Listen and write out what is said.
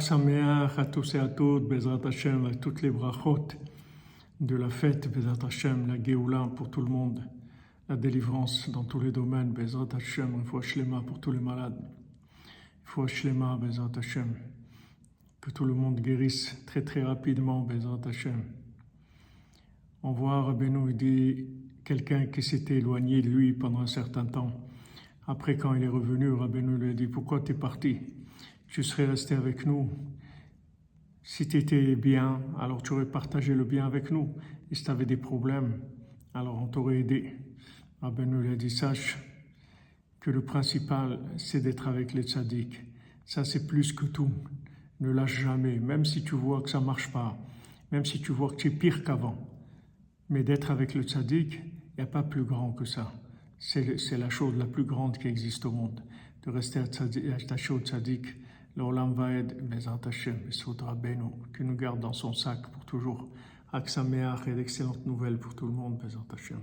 Sameach à tous et à toutes, Bezrat Hashem, à toutes les brachot de la fête, Bezrat Hashem, la Géoula pour tout le monde, la délivrance dans tous les domaines, Bezrat Hashem, fois Shlema pour tous les malades, une fois Shlema, Bezrat Hashem, que tout le monde guérisse très très rapidement, Bezrat Hashem. On voit Rabbeinu dit quelqu'un qui s'était éloigné de lui pendant un certain temps. Après, quand il est revenu, Rabbeinu lui a dit Pourquoi tu es parti? Tu serais resté avec nous. Si tu étais bien, alors tu aurais partagé le bien avec nous. Et si tu avais des problèmes, alors on t'aurait aidé. Rabbeinu lui a dit Sache que le principal, c'est d'être avec les tzaddik. Ça, c'est plus que tout. Ne lâche jamais, même si tu vois que ça marche pas, même si tu vois que tu es pire qu'avant. Mais d'être avec le tzaddik, il n'y a pas plus grand que ça. C'est la chose la plus grande qui existe au monde. De rester attaché au tzaddik, l'Olam Vaed, Bezat Hashem, Soudra Beno, qui nous garde dans son sac pour toujours. Aksameach et d'excellentes nouvelles pour tout le monde, Bezat Hashem.